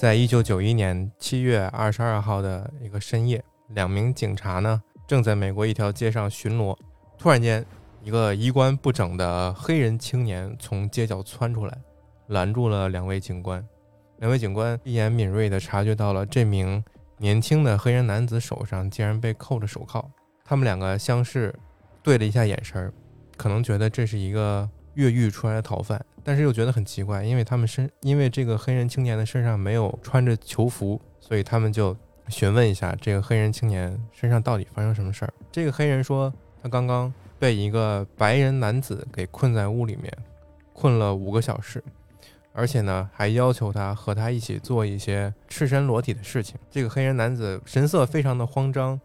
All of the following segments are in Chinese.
在一九九一年七月二十二号的一个深夜，两名警察呢正在美国一条街上巡逻，突然间，一个衣冠不整的黑人青年从街角窜出来，拦住了两位警官。两位警官一眼敏锐地察觉到了这名年轻的黑人男子手上竟然被扣着手铐，他们两个相视，对了一下眼神儿，可能觉得这是一个越狱出来的逃犯。但是又觉得很奇怪，因为他们身因为这个黑人青年的身上没有穿着囚服，所以他们就询问一下这个黑人青年身上到底发生什么事儿。这个黑人说，他刚刚被一个白人男子给困在屋里面，困了五个小时，而且呢还要求他和他一起做一些赤身裸体的事情。这个黑人男子神色非常的慌张，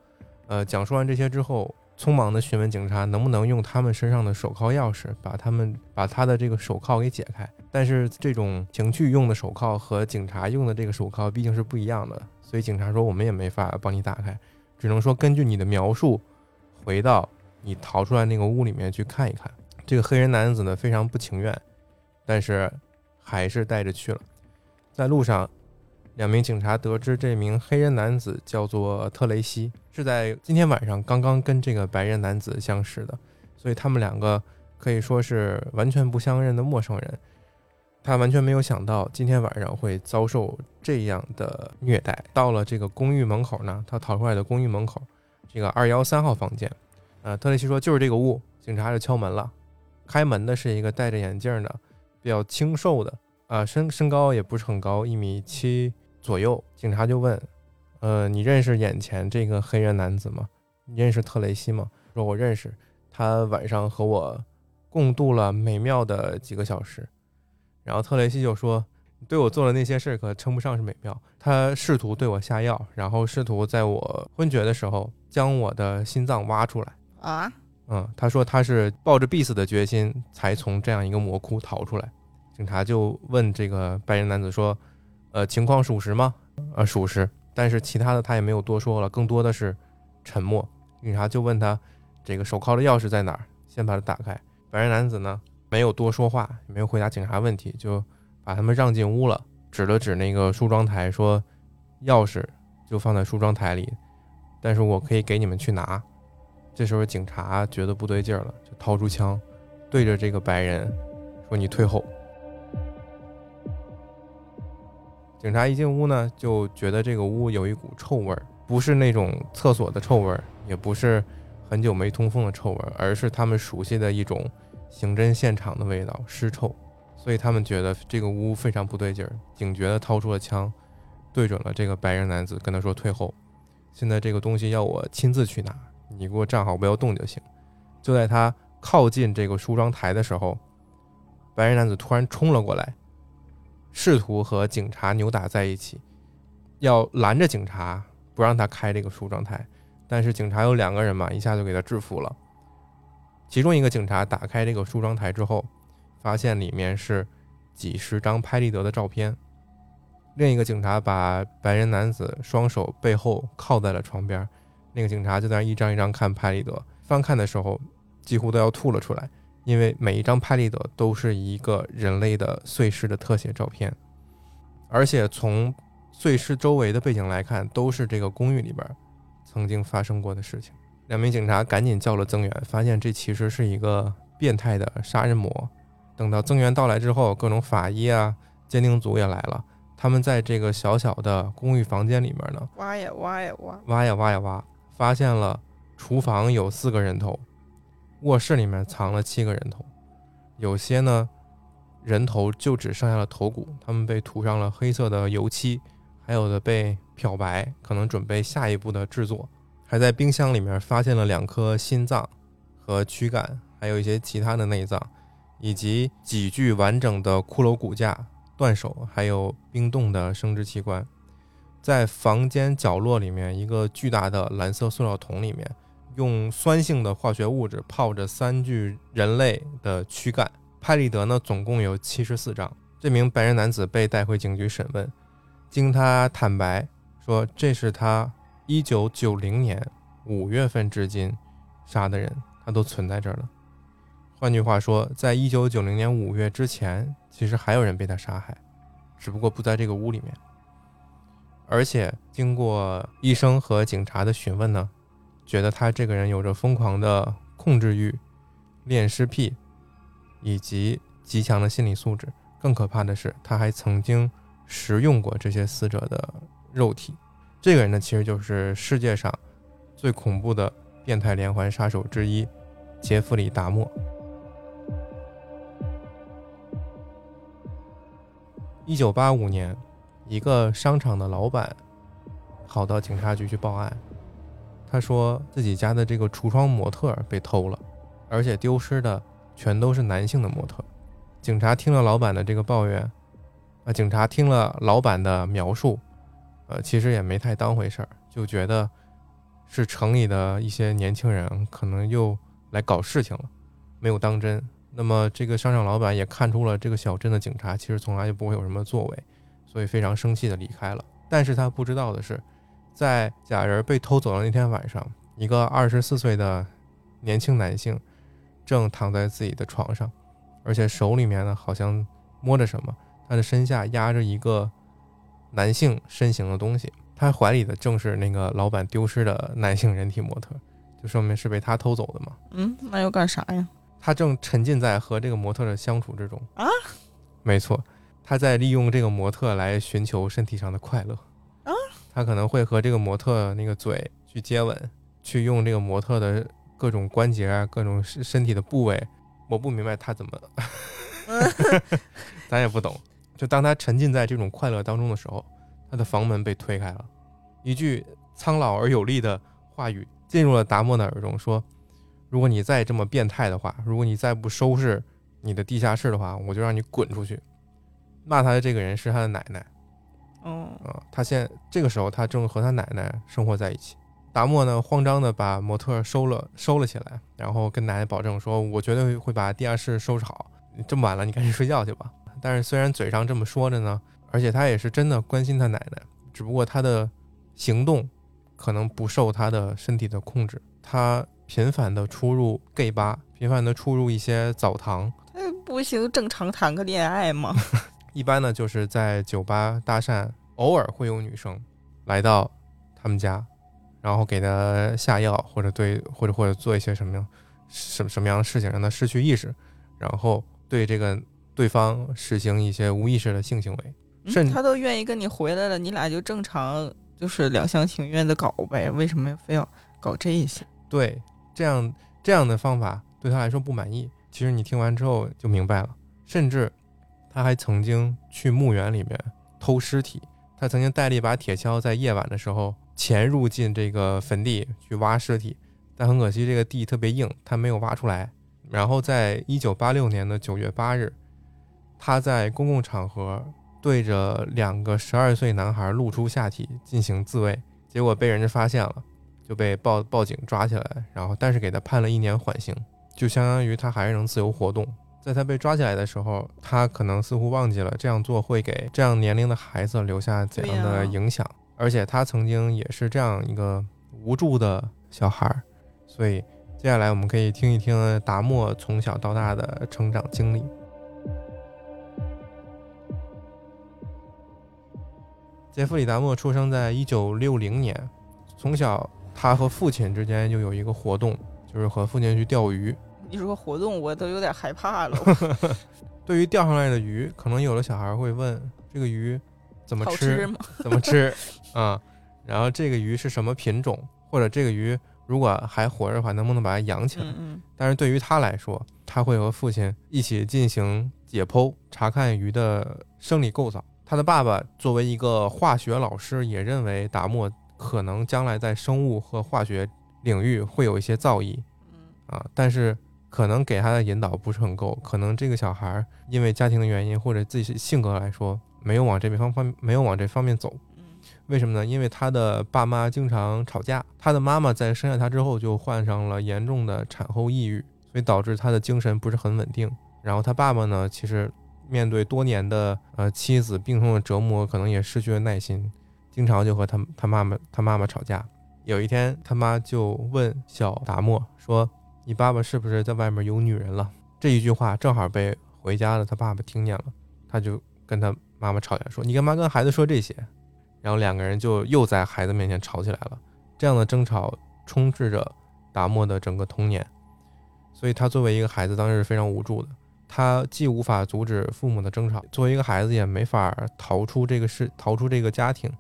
呃，讲述完这些之后。匆忙的询问警察能不能用他们身上的手铐钥匙把他们把他的这个手铐给解开，但是这种情趣用的手铐和警察用的这个手铐毕竟是不一样的，所以警察说我们也没法帮你打开，只能说根据你的描述回到你逃出来那个屋里面去看一看。这个黑人男子呢非常不情愿，但是还是带着去了，在路上。两名警察得知这名黑人男子叫做特雷西，是在今天晚上刚刚跟这个白人男子相识的，所以他们两个可以说是完全不相认的陌生人。他完全没有想到今天晚上会遭受这样的虐待。到了这个公寓门口呢，他逃出来的公寓门口，这个二幺三号房间，呃，特雷西说就是这个屋。警察就敲门了，开门的是一个戴着眼镜的、比较清瘦的，啊，身身高也不是很高，一米七。左右，警察就问：“呃，你认识眼前这个黑人男子吗？你认识特雷西吗？”说：“我认识，他晚上和我共度了美妙的几个小时。”然后特雷西就说：“对我做的那些事可称不上是美妙。他试图对我下药，然后试图在我昏厥的时候将我的心脏挖出来。”啊，嗯，他说他是抱着必死的决心才从这样一个魔窟逃出来。警察就问这个白人男子说。呃，情况属实吗？呃，属实。但是其他的他也没有多说了，更多的是沉默。警察就问他，这个手铐的钥匙在哪儿？先把它打开。白人男子呢，没有多说话，也没有回答警察问题，就把他们让进屋了，指了指那个梳妆台，说钥匙就放在梳妆台里，但是我可以给你们去拿。这时候警察觉得不对劲儿了，就掏出枪，对着这个白人说：“你退后。”警察一进屋呢，就觉得这个屋有一股臭味儿，不是那种厕所的臭味儿，也不是很久没通风的臭味儿，而是他们熟悉的一种刑侦现场的味道——尸臭。所以他们觉得这个屋非常不对劲儿，警觉地掏出了枪，对准了这个白人男子，跟他说：“退后！现在这个东西要我亲自去拿，你给我站好，不要动就行。”就在他靠近这个梳妆台的时候，白人男子突然冲了过来。试图和警察扭打在一起，要拦着警察不让他开这个梳妆台，但是警察有两个人嘛，一下就给他制服了。其中一个警察打开这个梳妆台之后，发现里面是几十张拍立得的照片。另一个警察把白人男子双手背后靠在了床边，那个警察就在那一张一张看拍立得，翻看的时候几乎都要吐了出来。因为每一张拍立得都是一个人类的碎尸的特写照片，而且从碎尸周围的背景来看，都是这个公寓里边曾经发生过的事情。两名警察赶紧叫了增援，发现这其实是一个变态的杀人魔。等到增援到来之后，各种法医啊、鉴定组也来了。他们在这个小小的公寓房间里面呢，挖呀挖呀挖，挖呀挖呀挖，发现了厨房有四个人头。卧室里面藏了七个人头，有些呢人头就只剩下了头骨，他们被涂上了黑色的油漆，还有的被漂白，可能准备下一步的制作。还在冰箱里面发现了两颗心脏和躯干，还有一些其他的内脏，以及几具完整的骷髅骨架、断手，还有冰冻的生殖器官。在房间角落里面，一个巨大的蓝色塑料桶里面。用酸性的化学物质泡着三具人类的躯干，拍立得呢，总共有七十四张。这名白人男子被带回警局审问，经他坦白说，这是他一九九零年五月份至今杀的人，他都存在这儿了。换句话说，在一九九零年五月之前，其实还有人被他杀害，只不过不在这个屋里面。而且经过医生和警察的询问呢，觉得他这个人有着疯狂的控制欲、恋尸癖以及极强的心理素质。更可怕的是，他还曾经食用过这些死者的肉体。这个人呢，其实就是世界上最恐怖的变态连环杀手之一——杰弗里·达莫。一九八五年，一个商场的老板跑到警察局去报案，他说自己家的这个橱窗模特被偷了，而且丢失的全都是男性的模特。警察听了老板的这个抱怨，啊，警察听了老板的描述，呃，其实也没太当回事儿，就觉得是城里的一些年轻人可能又来搞事情了，没有当真。那么这个商场老板也看出了这个小镇的警察其实从来就不会有什么作为，所以非常生气的离开了。但是他不知道的是，在假人被偷走的那天晚上，一个二十四岁的年轻男性正躺在自己的床上。而且手里面呢，好像摸着什么，他的身下压着一个男性身形的东西，他怀里的正是那个老板丢失的男性人体模特，就说明是被他偷走的嘛。嗯，那要干啥呀？他正沉浸在和这个模特的相处之中啊。没错，他在利用这个模特来寻求身体上的快乐啊。他可能会和这个模特那个嘴去接吻，去用这个模特的各种关节啊，各种身身体的部位。我不明白他怎么，咱也不懂。就当他沉浸在这种快乐当中的时候，他的房门被推开了，一句苍老而有力的话语进入了达莫的耳中，说：“如果你再这么变态的话，如果你再不收拾你的地下室的话，我就让你滚出去。”骂他的这个人是他的奶奶。哦，啊，他现这个时候他正和他奶奶生活在一起。达莫呢，慌张的把模特收了收了起来，然后跟奶奶保证说：“我绝对会把地下室收拾好。这么晚了，你赶紧睡觉去吧。”但是虽然嘴上这么说着呢，而且他也是真的关心他奶奶，只不过他的行动可能不受他的身体的控制。他频繁的出入 gay 吧，频繁的出入一些澡堂。他不行，正常谈个恋爱吗？一般呢，就是在酒吧搭讪，偶尔会有女生来到他们家。然后给他下药，或者对，或者或者做一些什么样什什么样的事情，让他失去意识，然后对这个对方实行一些无意识的性行为。甚至他都愿意跟你回来了，你俩就正常就是两厢情愿的搞呗，为什么非要搞这一些？对，这样这样的方法对他来说不满意。其实你听完之后就明白了。甚至他还曾经去墓园里面偷尸体，他曾经带了一把铁锹，在夜晚的时候。潜入进这个坟地去挖尸体，但很可惜这个地特别硬，他没有挖出来。然后在一九八六年的九月八日，他在公共场合对着两个十二岁男孩露出下体进行自慰，结果被人家发现了，就被报报警抓起来，然后但是给他判了一年缓刑，就相当于他还是能自由活动。在他被抓起来的时候，他可能似乎忘记了这样做会给这样年龄的孩子留下怎样的影响。而且他曾经也是这样一个无助的小孩儿，所以接下来我们可以听一听达莫从小到大的成长经历。杰弗里·达莫出生在一九六零年，从小他和父亲之间就有一个活动，就是和父亲去钓鱼。你说活动，我都有点害怕了。对于钓上来的鱼，可能有的小孩会问：这个鱼？怎么吃？怎么吃？啊，然后这个鱼是什么品种？或者这个鱼如果还活着的话，能不能把它养起来？嗯但是对于他来说，他会和父亲一起进行解剖，查看鱼的生理构造。他的爸爸作为一个化学老师，也认为达莫可能将来在生物和化学领域会有一些造诣。嗯啊，但是可能给他的引导不是很够。可能这个小孩因为家庭的原因，或者自己性格来说。没有往这边方方没有往这方面走，为什么呢？因为他的爸妈经常吵架，他的妈妈在生下他之后就患上了严重的产后抑郁，所以导致他的精神不是很稳定。然后他爸爸呢，其实面对多年的呃妻子病痛的折磨，可能也失去了耐心，经常就和他他妈妈他妈妈吵架。有一天，他妈就问小达莫说：“你爸爸是不是在外面有女人了？”这一句话正好被回家的他爸爸听见了，他就跟他。妈妈吵架说：“你干嘛跟孩子说这些？”然后两个人就又在孩子面前吵起来了。这样的争吵充斥着达莫的整个童年，所以他作为一个孩子，当时是非常无助的。他既无法阻止父母的争吵，作为一个孩子也没法逃出这个事，逃出这个家庭。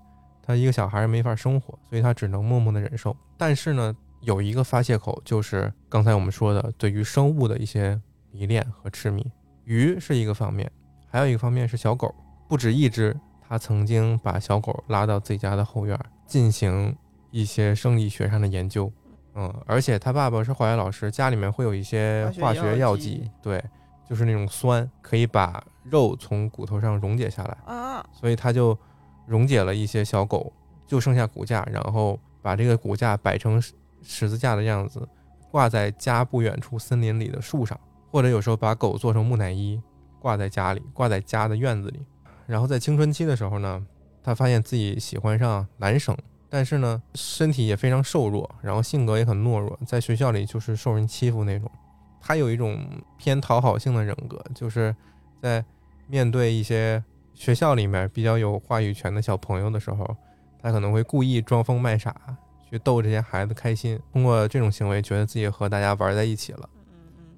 他一个小孩没法生活，所以他只能默默的忍受。但是呢，有一个发泄口，就是刚才我们说的对于生物的一些迷恋和痴迷。鱼是一个方面，还有一个方面是小狗，不止一只。他曾经把小狗拉到自己家的后院进行一些生理学上的研究。嗯，而且他爸爸是化学老师，家里面会有一些化学药剂，对。就是那种酸，可以把肉从骨头上溶解下来啊，所以他就溶解了一些小狗，就剩下骨架，然后把这个骨架摆成十字架的样子，挂在家不远处森林里的树上，或者有时候把狗做成木乃伊，挂在家里，挂在家的院子里。然后在青春期的时候呢，他发现自己喜欢上男生，但是呢，身体也非常瘦弱，然后性格也很懦弱，在学校里就是受人欺负那种。他有一种偏讨好性的人格，就是在面对一些学校里面比较有话语权的小朋友的时候，他可能会故意装疯卖傻，去逗这些孩子开心。通过这种行为，觉得自己和大家玩在一起了，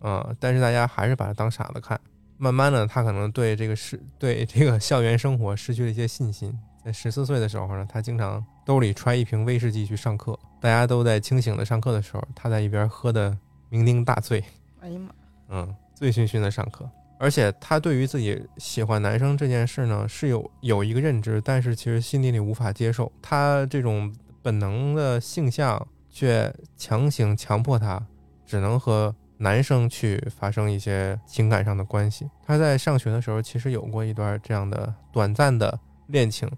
嗯，但是大家还是把他当傻子看。慢慢的，他可能对这个是对这个校园生活失去了一些信心。在十四岁的时候呢，他经常兜里揣一瓶威士忌去上课，大家都在清醒的上课的时候，他在一边喝的酩酊大醉。哎呀妈！嗯，醉醺醺的上课，而且他对于自己喜欢男生这件事呢，是有有一个认知，但是其实心底里无法接受。他这种本能的性向却强行强迫他，只能和男生去发生一些情感上的关系。他在上学的时候，其实有过一段这样的短暂的恋情，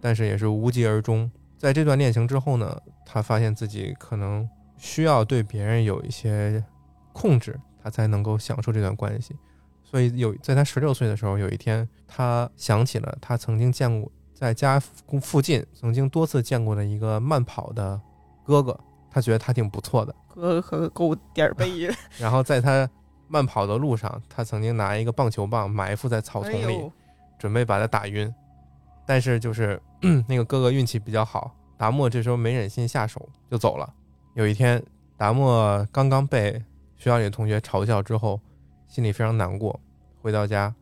但是也是无疾而终。在这段恋情之后呢，他发现自己可能需要对别人有一些。控制他才能够享受这段关系，所以有在他十六岁的时候，有一天他想起了他曾经见过在家附近曾经多次见过的一个慢跑的哥哥，他觉得他挺不错的，哥哥够点儿背。然后在他慢跑的路上，他曾经拿一个棒球棒埋伏在草丛里，准备把他打晕，但是就是 那个哥哥运气比较好，达莫这时候没忍心下手就走了。有一天，达莫刚刚被。学校里的同学嘲笑之后，心里非常难过。回到家，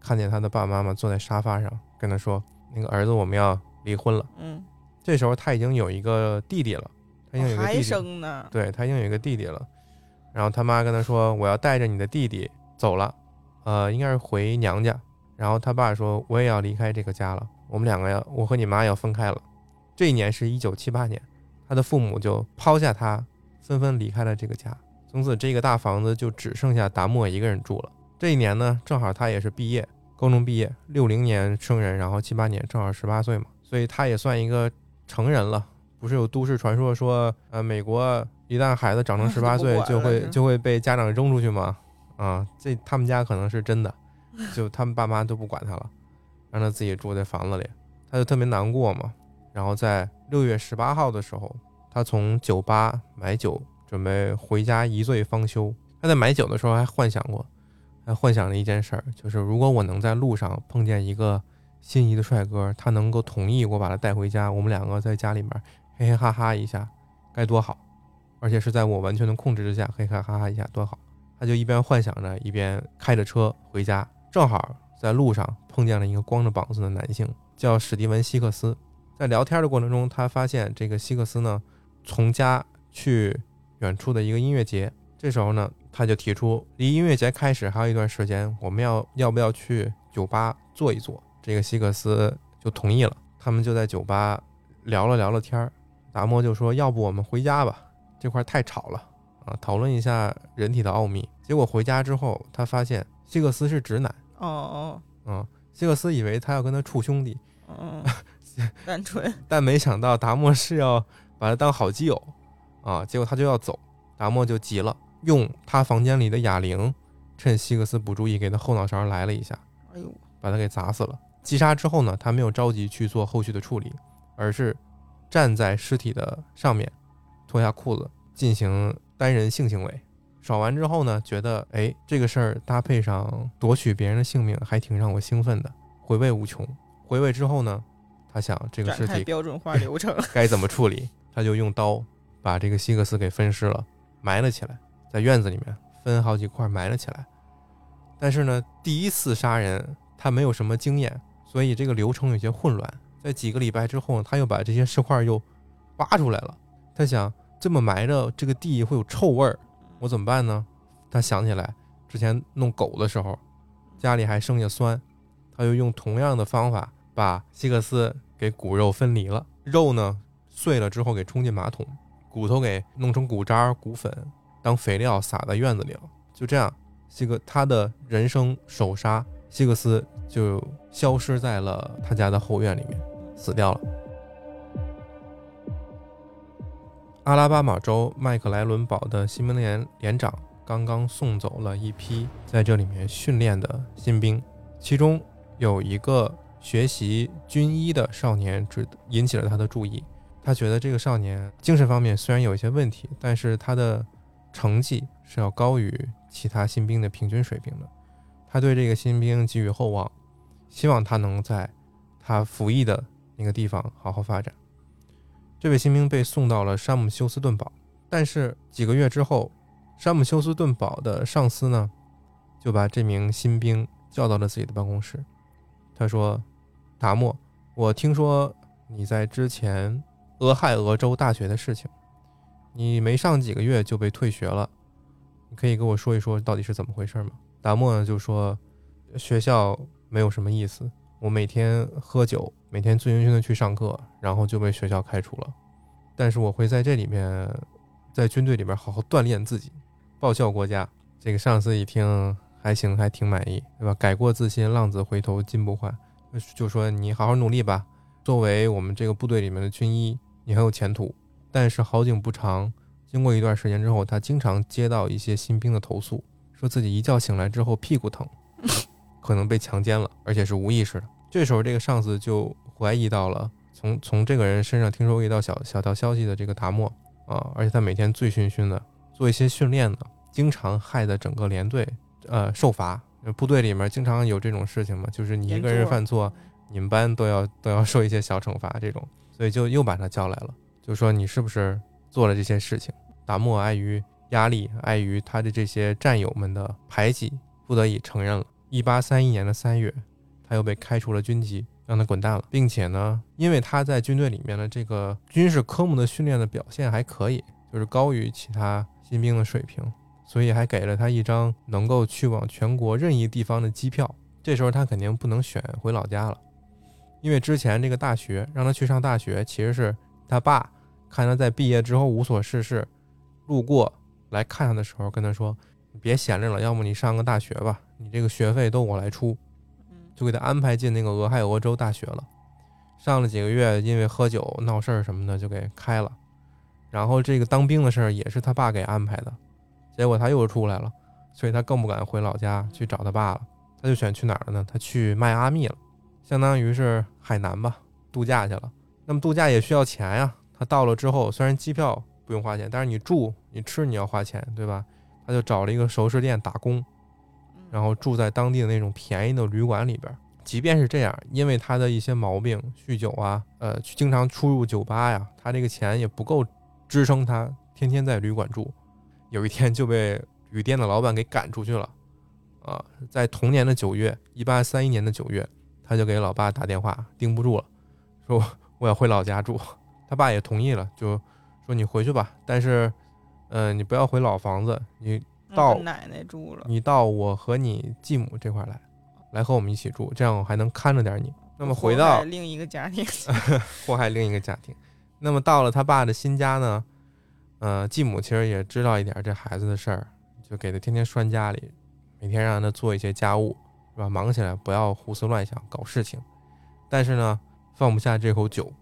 看见他的爸爸妈妈坐在沙发上，跟他说：“那个儿子，我们要离婚了。”嗯，这时候他已经有一个弟弟了，他已经有一个弟弟，生呢。对他已经有一个弟弟了。然后他妈跟他说：“我要带着你的弟弟走了，呃，应该是回娘家。”然后他爸说：“我也要离开这个家了，我们两个要，我和你妈要分开了。”这一年是一九七八年，他的父母就抛下他，纷纷离开了这个家。从此，这个大房子就只剩下达莫一个人住了。这一年呢，正好他也是毕业，高中毕业，六零年生人，然后七八年正好十八岁嘛，所以他也算一个成人了。不是有都市传说说，呃，美国一旦孩子长成十八岁，就会就会被家长扔出去吗？啊，这他们家可能是真的，就他们爸妈都不管他了，让他自己住在房子里，他就特别难过嘛。然后在六月十八号的时候，他从酒吧买酒。准备回家一醉方休。他在买酒的时候还幻想过，还幻想了一件事儿，就是如果我能在路上碰见一个心仪的帅哥，他能够同意我把他带回家，我们两个在家里面嘿嘿哈哈一下，该多好！而且是在我完全的控制之下，嘿嘿哈哈一下多好！他就一边幻想着，一边开着车回家。正好在路上碰见了一个光着膀子的男性，叫史蒂文·希克斯。在聊天的过程中，他发现这个希克斯呢，从家去。远处的一个音乐节，这时候呢，他就提出离音乐节开始还有一段时间，我们要要不要去酒吧坐一坐？这个希克斯就同意了。他们就在酒吧聊了聊了天儿。达摩就说：“要不我们回家吧，这块太吵了啊！讨论一下人体的奥秘。”结果回家之后，他发现希克斯是直男。哦哦，嗯，希克斯以为他要跟他处兄弟，嗯，单纯，但没想到达摩是要把他当好基友。啊！结果他就要走，达摩就急了，用他房间里的哑铃，趁希克斯不注意，给他后脑勺来了一下，哎呦，把他给砸死了。击杀之后呢，他没有着急去做后续的处理，而是站在尸体的上面，脱下裤子进行单人性行为。爽完之后呢，觉得哎，这个事儿搭配上夺取别人的性命，还挺让我兴奋的，回味无穷。回味之后呢，他想这个展尸体标准化流程。该怎么处理，他就用刀把这个希克斯给分尸了，埋了起来，在院子里面分好几块埋了起来。但是呢，第一次杀人他没有什么经验，所以这个流程有些混乱。在几个礼拜之后，他又把这些尸块又挖出来了。他想这么埋着，这个地会有臭味儿，我怎么办呢？他想起来之前弄狗的时候，家里还剩下酸，他又用同样的方法把希克斯给骨肉分离了，肉呢碎了之后给冲进马桶，骨头给弄成骨渣、骨粉当肥料撒在院子里了。就这样，西格他的人生首杀希克斯就消失在了他家的后院里面，死掉了。阿拉巴马州麦克莱伦堡的新兵连连长刚刚送走了一批在这里面训练的新兵，其中有一个学习军医的少年，只引起了他的注意。他觉得这个少年精神方面虽然有一些问题，但是他的成绩是要高于其他新兵的平均水平的。他对这个新兵寄予厚望，希望他能在他服役的那个地方好好发展。这位新兵被送到了山姆休斯顿堡，但是几个月之后，山姆休斯顿堡的上司呢，就把这名新兵叫到了自己的办公室。他说：“达莫，我听说你在之前俄亥俄州大学的事情，你没上几个月就被退学了，你可以跟我说一说到底是怎么回事吗？”达莫呢就说：“学校没有什么意思，我每天喝酒，每天醉醺醺的去上课，然后就被学校开除了。但是我会在这里面，在军队里面好好锻炼自己，报效国家。”这个上司一听还行，还挺满意，对吧？改过自新，浪子回头金不换，就说你好好努力吧。作为我们这个部队里面的军医，你很有前途。但是好景不长，经过一段时间之后，他经常接到一些新兵的投诉，说自己一觉醒来之后屁股疼，可能被强奸了，而且是无意识的。这时候，这个上司就怀疑到了从从这个人身上听说过一道小小道消息的这个达莫啊，而且他每天醉醺醺的做一些训练呢，经常害得整个连队呃受罚。呃部队里面经常有这种事情嘛，就是你一个人犯错，你们班都要都要受一些小惩罚这种，所以就又把他叫来了，就说你是不是做了这些事情？达莫碍于压力，碍于他的这些战友们的排挤，不得已承认了。一八三一年的三月，他又被开除了军籍，让他滚蛋了，并且呢，因为他在军队里面的这个军事科目的训练的表现还可以，就是高于其他新兵的水平，所以还给了他一张能够去往全国任意地方的机票。这时候他肯定不能选回老家了，因为之前这个大学让他去上大学，其实是他爸看他在毕业之后无所事事，路过来看他的时候跟他说：“你别闲着了，要么你上个大学吧，你这个学费都我来出。”嗯就给他安排进那个俄亥俄州大学了。上了几个月，因为喝酒闹事儿什么的，就给开了。然后这个当兵的事儿也是他爸给安排的，结果他又出来了，所以他更不敢回老家去找他爸了。他就选去哪儿了呢？他去迈阿密了，相当于是海南吧，度假去了。那么度假也需要钱呀。他到了之后，虽然机票不用花钱，但是你住、你吃你要花钱，对吧？他就找了一个熟食店打工，然后住在当地的那种便宜的旅馆里边儿。即便是这样，因为他的一些毛病，酗酒啊，呃，经常出入酒吧呀，他这个钱也不够支撑他天天在旅馆住。有一天就被旅店的老板给赶出去了。啊，在同年的九月，一八三一年的九月，他就给老爸打电话，盯不住了，说我要回老家住。他爸也同意了，就说你回去吧，但是，嗯、你不要回老房子，你到奶奶住了，你到我和你继母这块儿来，来和我们一起住，这样我还能看着点你。那么回到另一个家庭，祸害另一个家庭，那么到了他爸的新家呢，呃，继母其实也知道一点这孩子的事儿，就给他天天拴家里，每天让他做一些家务，是吧？忙起来不要胡思乱想搞事情，但是呢，放不下这口酒，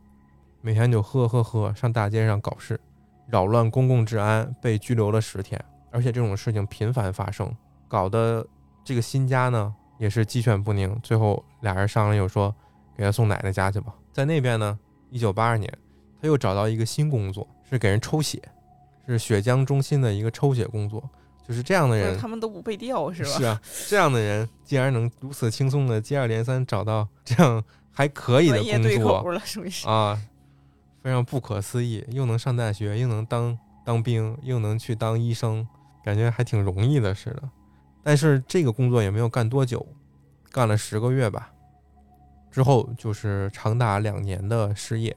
每天就喝喝喝，上大街上搞事，扰乱公共治安，被拘留了十天，而且这种事情频繁发生，搞得这个新家呢也是鸡犬不宁。最后俩人商量又说，给他送奶奶家去吧。在那边呢，一九八二年，他又找到一个新工作，是给人抽血，是血浆中心的一个抽血工作。就是这样的人，他们都不被调是吧？是啊，这样的人竟然能如此轻松的接二连三找到这样还可以的工作。啊，非常不可思议，又能上大学，又能当当兵，又能去当医生，感觉还挺容易的似的。但是这个工作也没有干多久，干了十个月吧，之后就是长达两年的失业。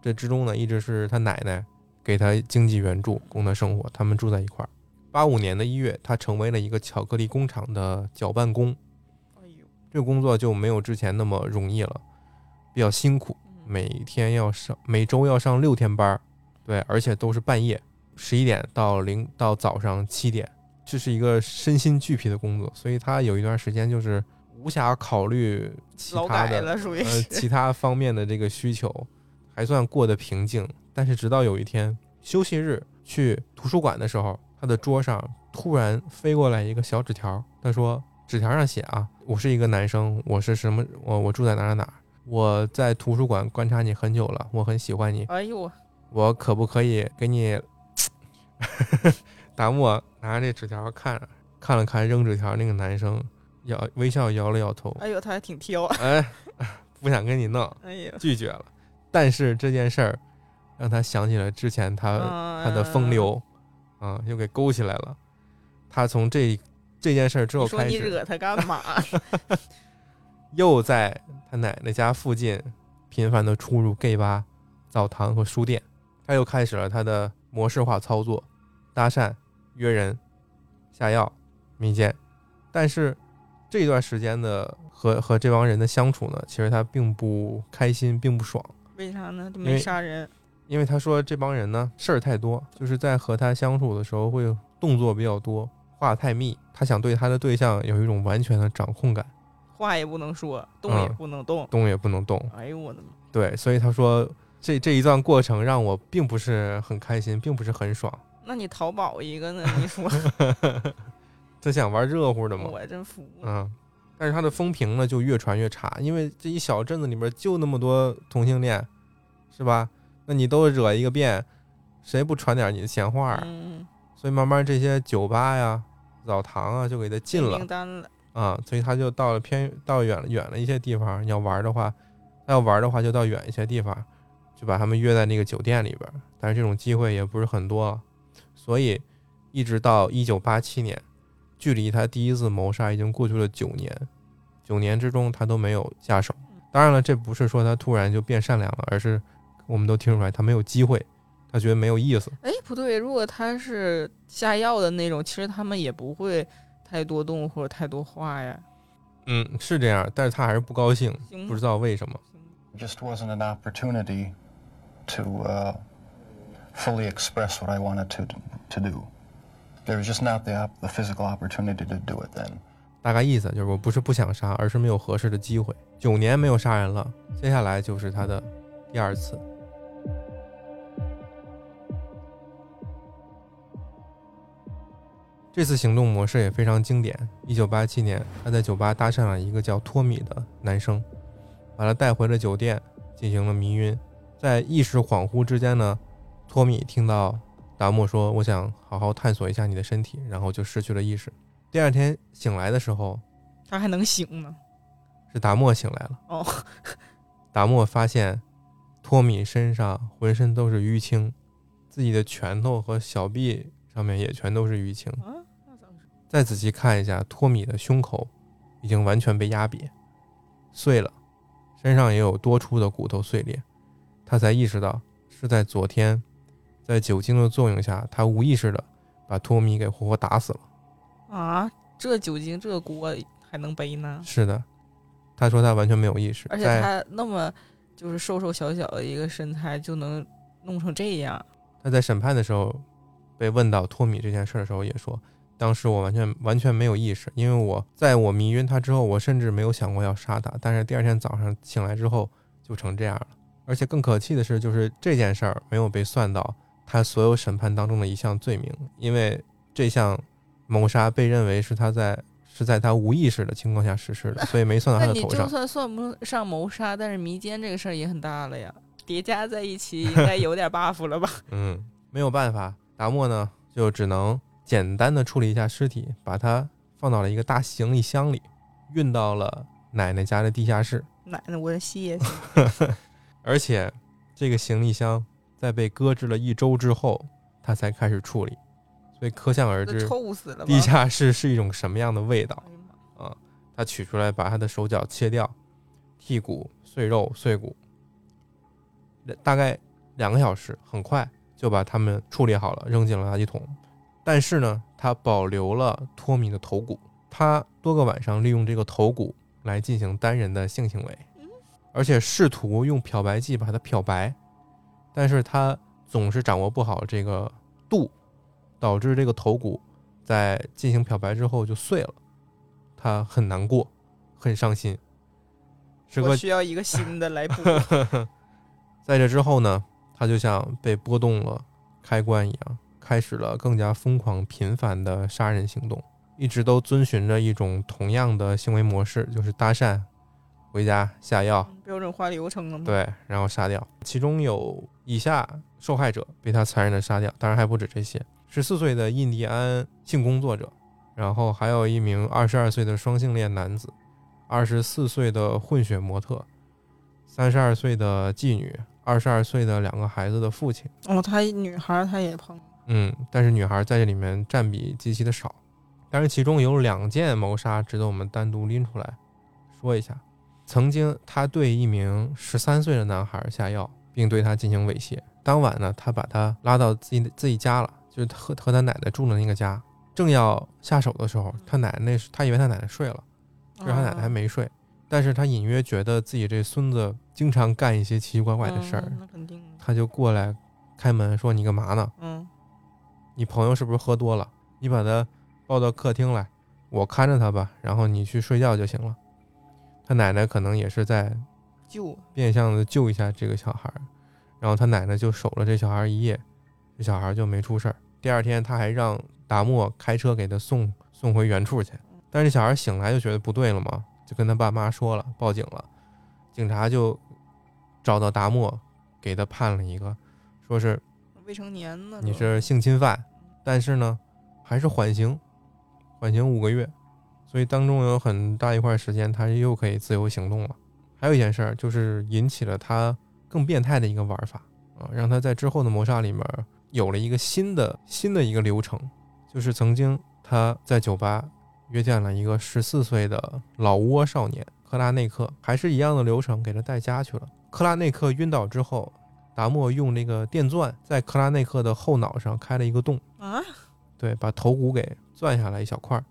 这之中呢，一直是他奶奶给他经济援助，供他生活，他们住在一块儿。八五年的一月，他成为了一个巧克力工厂的搅拌工。这个工作就没有之前那么容易了，比较辛苦，嗯每天要上，每周要上六天班儿，对，而且都是半夜，十一点到零到早上七点，这是一个身心俱疲的工作，所以他有一段时间就是无暇考虑其他的属于呃。其他方面的这个需求，还算过得平静。但是直到有一天休息日去图书馆的时候，他的桌上突然飞过来一个小纸条，他说纸条上写啊，我是一个男生，我是什么，我我住在哪儿哪儿，我在图书馆观察你很久了，我很喜欢你，哎呦，我可不可以给你？达莫拿着这纸条看看了看扔纸条那个男生，摇微笑摇了摇头，哎呦，他还挺挑。哎，不想跟你弄。哎呦，拒绝了。但是这件事儿让他想起了之前他、他的风流，啊，又给勾起来了。他从这这件事儿之后说开始，你惹他干嘛？又在他奶奶家附近频繁的出入 gay 吧、澡堂和书店。他又开始了他的模式化操作，搭讪、约人、下药、迷奸。但是这段时间的和和这帮人的相处呢，其实他并不开心，并不爽。为啥呢？没杀人。因为他说这帮人呢事儿太多，就是在和他相处的时候会动作比较多，话太密。他想对他的对象有一种完全的掌控感，话也不能说，动也嗯不能动。动也不能动。哎呦我的妈！对，所以他说这这一段过程让我并不是很开心，并不是很爽。那你淘宝一个呢？你说 他想玩热乎的吗，我真服了。嗯。但是他的风评呢就越传越差，因为这一小镇子里边就那么多同性恋，是吧？那你都惹一个遍，谁不传点你的闲话所以慢慢这些酒吧呀、澡堂啊就给他禁了名单了。啊，所以他就到了偏到远了远了一些地方。你要玩的话，他要玩的话就到远一些地方，就把他们约在那个酒店里边。但是这种机会也不是很多，所以一直到一九八七年，距离他第一次谋杀已经过去了九年，九年之中他都没有下手。当然了，这不是说他突然就变善良了，而是我们都听出来他没有机会，他觉得没有意思。哎，不对，如果他是下药的那种，其实他们也不会太多动或者太多话呀。嗯，是这样，但是他还是不高兴，不知道为什么。just wasn't an opportunity to uh, fully express what I wanted to to do. There was just not the the physical opportunity to do it then. 大概意思就是我不是不想杀，而是没有合适的机会。九年没有杀人了，接下来就是他的第二次。这次行动模式也非常经典。一九八七年，他在酒吧搭讪了一个叫托米的男生，把他带回了酒店，进行了迷晕。在意识恍惚之间呢，托米听到达莫说：“我想好好探索一下你的身体。”然后就失去了意识。第二天醒来的时候，他还能醒呢。是达莫醒来了。哦，达莫发现托米身上浑身都是淤青，自己的拳头和小臂上面也全都是淤青。再仔细看一下，托米的胸口已经完全被压瘪，碎了，身上也有多处的骨头碎裂。他才意识到是在昨天，在酒精的作用下，他无意识的把托米给活活打死了。啊，这酒精这锅还能背呢？是的，他说他完全没有意识，而且他那么就是瘦瘦小小的一个身材，就能弄成这样。他在审判的时候被问到托米这件事的时候，也说，当时我完全完全没有意识，因为我在我迷晕他之后，我甚至没有想过要杀他。但是第二天早上醒来之后就成这样了。而且更可气的是，就是这件事儿没有被算到他所有审判当中的一项罪名，因为这项谋杀被认为是他在是在他无意识的情况下实施的，所以没算到他的头上。就算算不上谋杀，但是迷奸这个事儿也很大了呀，叠加在一起应 该有点 buff 了吧？嗯，没有办法，达莫呢就只能简单的处理一下尸体，把它放到了一个大行李箱里，运到了奶奶家的地下室。奶奶，我谢谢。而且这个行李箱在被搁置了一周之后，他才开始处理，所以可想而知，臭死了？地下室是一种什么样的味道。哎呀妈他取出来，把他的手脚切掉，剔骨、碎肉、碎骨，大概两个小时，很快就把它们处理好了，扔进了垃圾桶。但是呢，他保留了托米的头骨，他多个晚上利用这个头骨来进行单人的性行为，而且试图用漂白剂把它漂白，但是他总是掌握不好这个度，导致这个头骨在进行漂白之后就碎了。他很难过，很伤心。我需要一个新的来补。在这之后呢，他就像被拨动了开关一样，开始了更加疯狂频繁的杀人行动，一直都遵循着一种同样的行为模式，就是搭讪、回家下药，标准化流程了吗？，对，然后杀掉。其中有以下受害者被他残忍的杀掉，当然还不止这些：十四岁的印第安性工作者，然后还有一名二十二岁的双性恋男子，二十四岁的混血模特，三十二岁的妓女，二十二岁的两个孩子的父亲。哦，他女孩儿她也碰，嗯，但是女孩在这里面占比极其的少，但是其中有两件谋杀值得我们单独拎出来说一下。曾经，他对一名十三岁的男孩下药，并对他进行猥亵。当晚呢，他把他拉到自己的自己家了，就是和和他奶奶住的那个家。正要下手的时候，他奶奶是他以为他奶奶睡了，其实他奶奶还没睡，但是他隐约觉得自己这孙子经常干一些奇奇怪怪的事儿。他就过来开门说：“你干嘛呢？”嗯，你朋友是不是喝多了？你把他抱到客厅来，我看着他吧，然后你去睡觉就行了。他奶奶可能也是在救变相的救一下这个小孩儿，然后他奶奶就守了这小孩一夜，这小孩就没出事儿。第二天他还让达莫开车给他送送回原处去，但是这小孩醒来就觉得不对了嘛，就跟他爸妈说了，报警了，警察就找到达莫，给他判了一个，说是未成年呢，你是性侵犯，但是呢，还是缓刑，缓刑五个月，所以当中有很大一块时间，他又可以自由行动了。还有一件事儿，就是引起了他更变态的一个玩法啊，让他在之后的谋杀里面有了一个新的新的一个流程，就是曾经他在酒吧约见了一个十四岁的老挝少年克拉内克，还是一样的流程，给他带家去了。克拉内克晕倒之后，达莫用那个电钻在克拉内克的后脑上开了一个洞，啊，对，把头骨给钻下来一小块儿。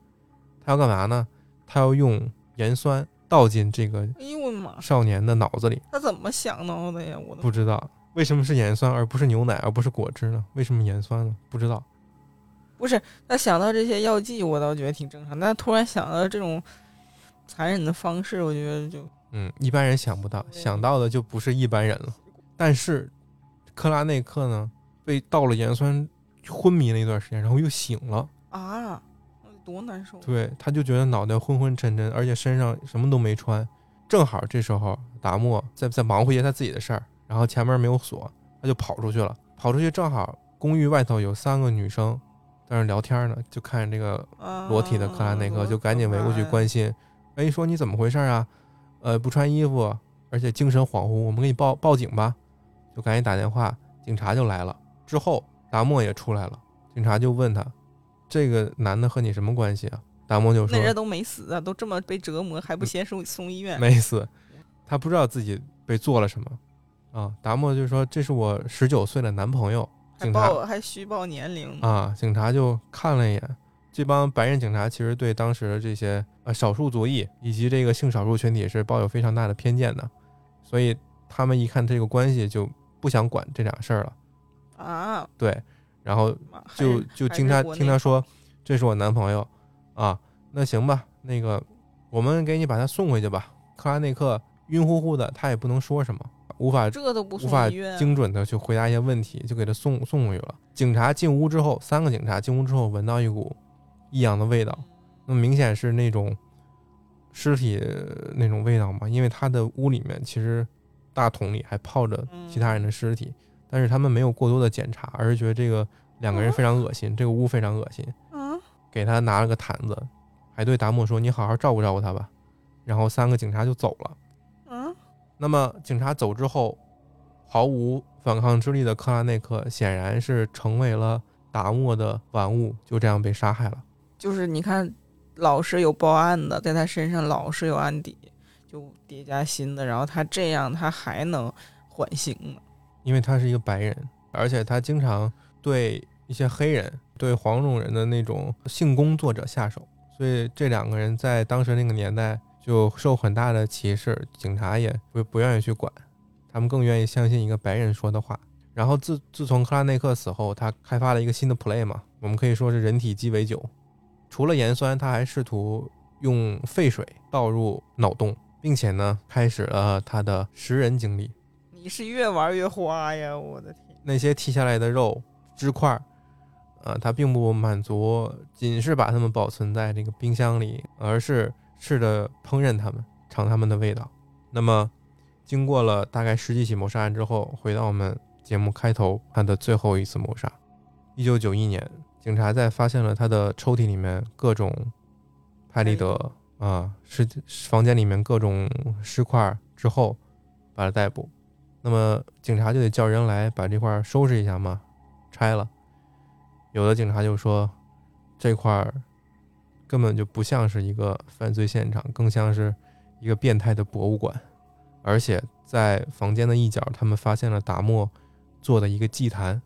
他要干嘛呢？他要用盐酸倒进这个哎呦我的妈，少年的脑子里。他怎么想到的呀？我都不知道为什么是盐酸而不是牛奶，而不是果汁呢？为什么盐酸呢？不知道。不是他想到这些药剂，我倒觉得挺正常，但突然想到这种残忍的方式，我觉得就嗯，一般人想不到，对想到的就不是一般人了。但是克拉内克呢，被倒了盐酸，昏迷了一段时间，然后又醒了。啊，多难受。对，他就觉得脑袋昏昏沉沉，而且身上什么都没穿。正好这时候达莫在在忙活一些他自己的事儿，然后前面没有锁，他就跑出去了。跑出去正好公寓外头有三个女生在那儿聊天呢，就看见这个啊裸体的克拉内克，就赶紧围过去关心。哎，说你怎么回事啊？呃，不穿衣服，而且精神恍惚，我们给你报报警吧。就赶紧打电话，警察就来了。之后达莫也出来了，警察就问他，这个男的和你什么关系啊？达莫就说那人都没死啊，都这么被折磨，还不先送送医院？没死，他不知道自己被做了什么啊。达莫就说这是我十九岁的男朋友。还警察报还虚报年龄啊，警察就看了一眼，这帮白人警察其实对当时的这些呃少数族裔以及这个性少数群体是抱有非常大的偏见的，所以他们一看这个关系就不想管这俩事儿了。啊，对，然后就就听他听他说这是我男朋友啊，那行吧，那个我们给你把他送回去吧。克拉内克晕乎乎的，他也不能说什么，无法这都不无法，精准的去回答一些问题，就给他送送回去了。警察进屋之后，三个警察进屋之后闻到一股异样的味道，那么明显是那种尸体呃那种味道嘛，因为他的屋里面其实大桶里还泡着其他人的尸体，但是他们没有过多的检查，而是觉得这个两个人非常恶心，这个屋非常恶心，嗯，给他拿了个毯子，还对达莫说：“你好好照顾照顾他吧。”然后三个警察就走了。嗯，那么警察走之后，毫无反抗之力的克拉内克显然是成为了达莫的玩物，就这样被杀害了。就是你看，老是有报案的，在他身上老是有案底，就叠加新的，然后他这样他还能缓刑呢。因为他是一个白人，而且他经常对一些黑人、对黄种人的那种性工作者下手，所以这两个人在当时那个年代就受很大的歧视，警察也不不愿意去管，他们更愿意相信一个白人说的话。然后自自从克拉内克死后，他开发了一个新的 play 嘛，我们可以说是人体鸡尾酒。除了盐酸，他还试图用沸水倒入脑洞，并且呢，开始了他的食人经历。你是越玩越花呀！我的天，那些剔下来的肉汁块儿，呃，他并不满足，仅是把它们保存在这个冰箱里，而是试着烹饪它们，尝它们的味道。那么，经过了大概十几起谋杀案之后，回到我们节目开头，他的最后一次谋杀，一九九一年。警察在发现了他的抽屉里面各种派立德啊尸房间里面各种尸块之后，把他逮捕。那么警察就得叫人来把这块收拾一下嘛，拆了。有的警察就说这块根本就不像是一个犯罪现场，更像是一个变态的博物馆。而且在房间的一角，他们发现了达莫做的一个祭坛。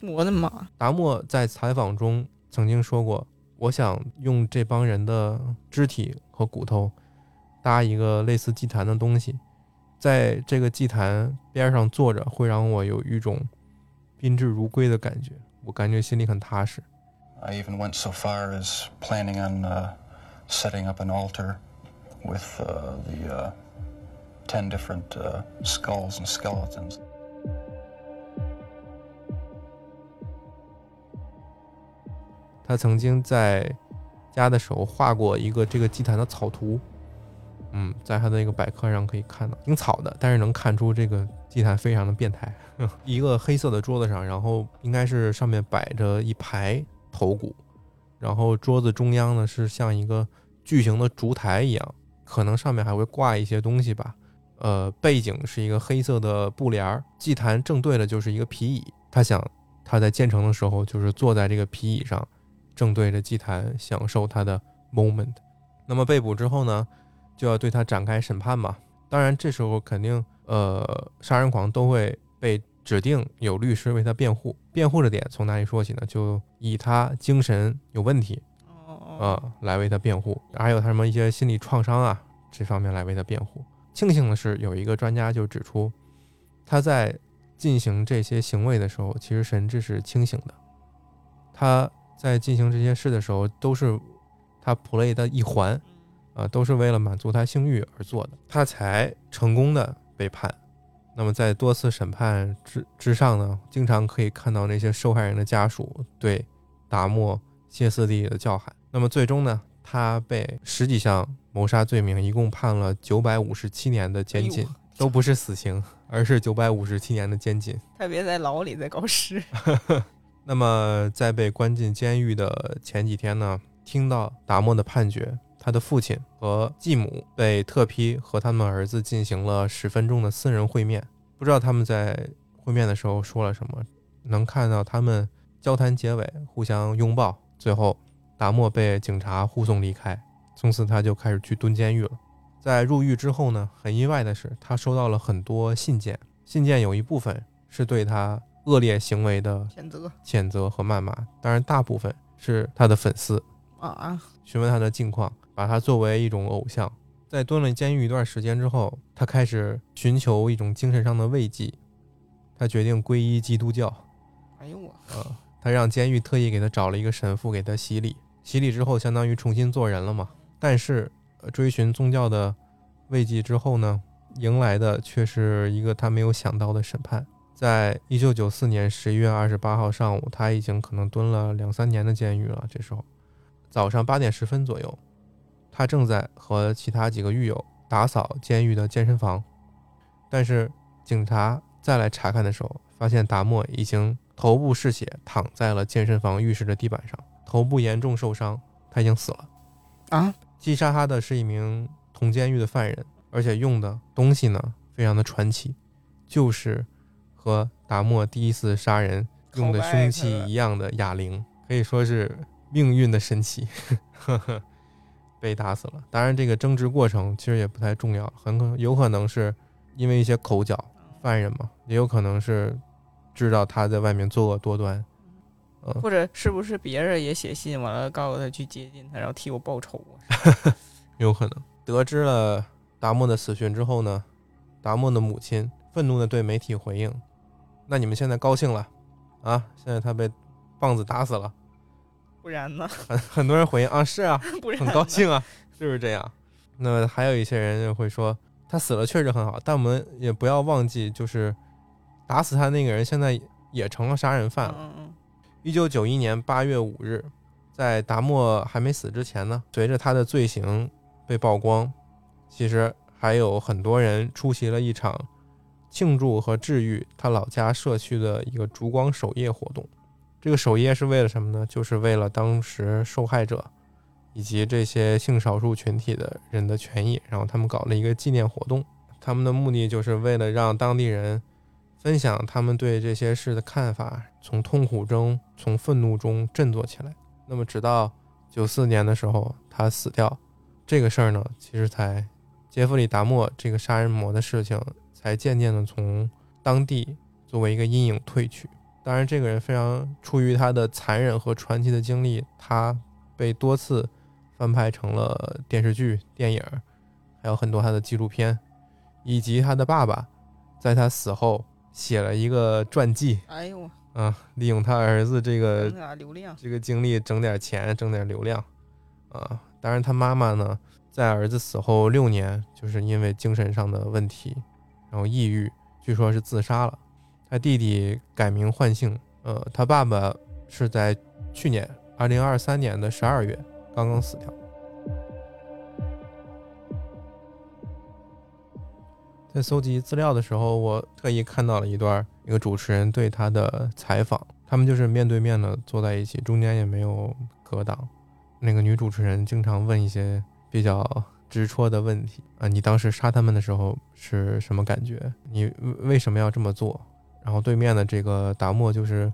我的妈！达莫在采访中曾经说过：“我想用这帮人的肢体和骨头搭一个类似祭坛的东西，在这个祭坛边上坐着，会让我有一种宾至如归的感觉，我感觉心里很踏实。” I even went so far as planning on uh, setting up an altar with uh, the uh, ten different uh, skulls and skeletons. 他曾经在家的时候画过一个这个祭坛的草图，嗯，在他的一个百科上可以看到，挺草的，但是能看出这个祭坛非常的变态。一个黑色的桌子上，然后应该是上面摆着一排头骨，然后桌子中央呢是像一个巨型的烛台一样，可能上面还会挂一些东西吧。呃，背景是一个黑色的布帘儿，祭坛正对的就是一个皮椅。他想他在建成的时候就是坐在这个皮椅上。正对着祭坛享受他的 moment，那么被捕之后呢，就要对他展开审判嘛。当然，这时候肯定，呃，杀人狂都会被指定有律师为他辩护。辩护的点从哪里说起呢？就以他精神有问题，啊，来为他辩护。还有他什么一些心理创伤啊，这方面来为他辩护。庆幸的是，有一个专家就指出，他在进行这些行为的时候，其实神志是清醒的，他。在进行这些事的时候，都是他 play 的一环，啊，都是为了满足他性欲而做的，他才成功的被判。那么在多次审判之之上呢，经常可以看到那些受害人的家属对达莫歇斯底里的叫喊。那么最终呢，他被十几项谋杀罪名，一共判了九百五十七年的监禁，都不是死刑，而是九百五十七年的监禁。他别在牢里再搞事。那么，在被关进监狱的前几天呢，听到达莫的判决，他的父亲和继母被特批和他们儿子进行了十分钟的私人会面。不知道他们在会面的时候说了什么，能看到他们交谈结尾，互相拥抱。最后，达莫被警察护送离开，从此他就开始去蹲监狱了。在入狱之后呢，很意外的是，他收到了很多信件，信件有一部分是对他。恶劣行为的谴责、谴责和谩骂，当然大部分是他的粉丝啊，询问他的近况，把他作为一种偶像。在蹲了监狱一段时间之后，他开始寻求一种精神上的慰藉，他决定皈依基督教。哎呦我，呃，他让监狱特意给他找了一个神父给他洗礼，洗礼之后相当于重新做人了嘛。但是追寻宗教的慰藉之后呢，迎来的却是一个他没有想到的审判。在一九九四年十一月二十八号上午，他已经可能蹲了两三年的监狱了。这时候，早上八点十分左右，他正在和其他几个狱友打扫监狱的健身房。但是警察再来查看的时候，发现达莫已经头部是血，躺在了健身房浴室的地板上，头部严重受伤，他已经死了。啊！击杀他的是一名同监狱的犯人，而且用的东西呢非常的传奇，就是和达莫第一次杀人用的凶器一样的哑铃，可以说是命运的神奇，被打死了。当然，这个争执过程其实也不太重要，很可有可能是因为一些口角，犯人嘛，也有可能是知道他在外面作恶多端。或者是不是别人也写信完了告诉他去接近他，然后替我报仇啊？有可能。得知了达莫的死讯之后呢，达莫的母亲愤怒的对媒体回应：“那你们现在高兴了啊？现在他被棒子打死了，不然呢？很很多人回应啊，是啊，不然很高兴啊，就是这样。那么还有一些人就会说，他死了确实很好，但我们也不要忘记，就是打死他那个人现在也成了杀人犯了。”一九九一年八月五日，在达莫还没死之前呢，随着他的罪行被曝光，其实还有很多人出席了一场庆祝和治愈他老家社区的一个烛光守夜活动。这个守夜是为了什么呢？就是为了当时受害者以及这些性少数群体的人的权益，然后他们搞了一个纪念活动。他们的目的就是为了让当地人。分享他们对这些事的看法，从痛苦中、从愤怒中振作起来。那么，直到九四年的时候，他死掉，这个事儿呢，其实才杰弗里·达莫这个杀人魔的事情，才渐渐的从当地作为一个阴影退去。当然，这个人非常出于他的残忍和传奇的经历，他被多次翻拍成了电视剧、电影，还有很多他的纪录片，以及他的爸爸在他死后。写了一个传记，哎呦，啊，利用他儿子这个流量，这个经历整点钱，挣点流量，啊，当然他妈妈呢，在儿子死后六年，就是因为精神上的问题，然后抑郁，据说是自杀了。他弟弟改名换姓，呃，他爸爸是在去年二零二三年的十二月刚刚死掉。在搜集资料的时候，我特意看到了一段一个主持人对他的采访，他们就是面对面的坐在一起，中间也没有隔挡。那个女主持人经常问一些比较直戳的问题啊，你当时杀他们的时候是什么感觉？你为什么要这么做？然后对面的这个达莫就是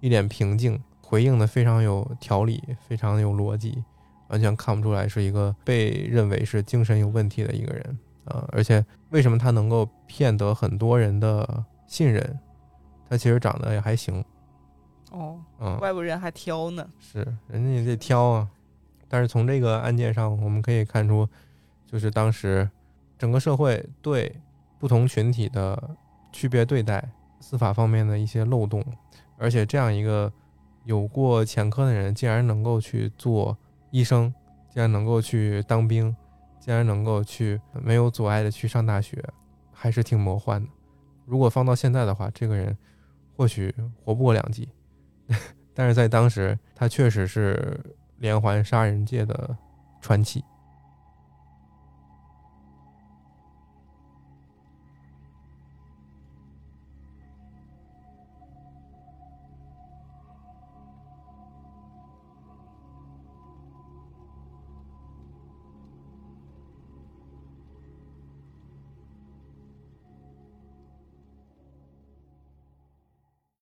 一脸平静，回应的非常有条理，非常有逻辑，完全看不出来是一个被认为是精神有问题的一个人。啊，而且为什么他能够骗得很多人的信任？他其实长得也还行。哦，嗯，外国人还挑呢。是，人家也得挑啊。但是从这个案件上，我们可以看出，就是当时整个社会对不同群体的区别对待，司法方面的一些漏洞。而且这样一个有过前科的人，竟然能够去做医生，竟然能够去当兵。竟然能够去没有阻碍的去上大学，还是挺魔幻的。如果放到现在的话，这个人或许活不过两集，但是在当时，他确实是连环杀人界的传奇。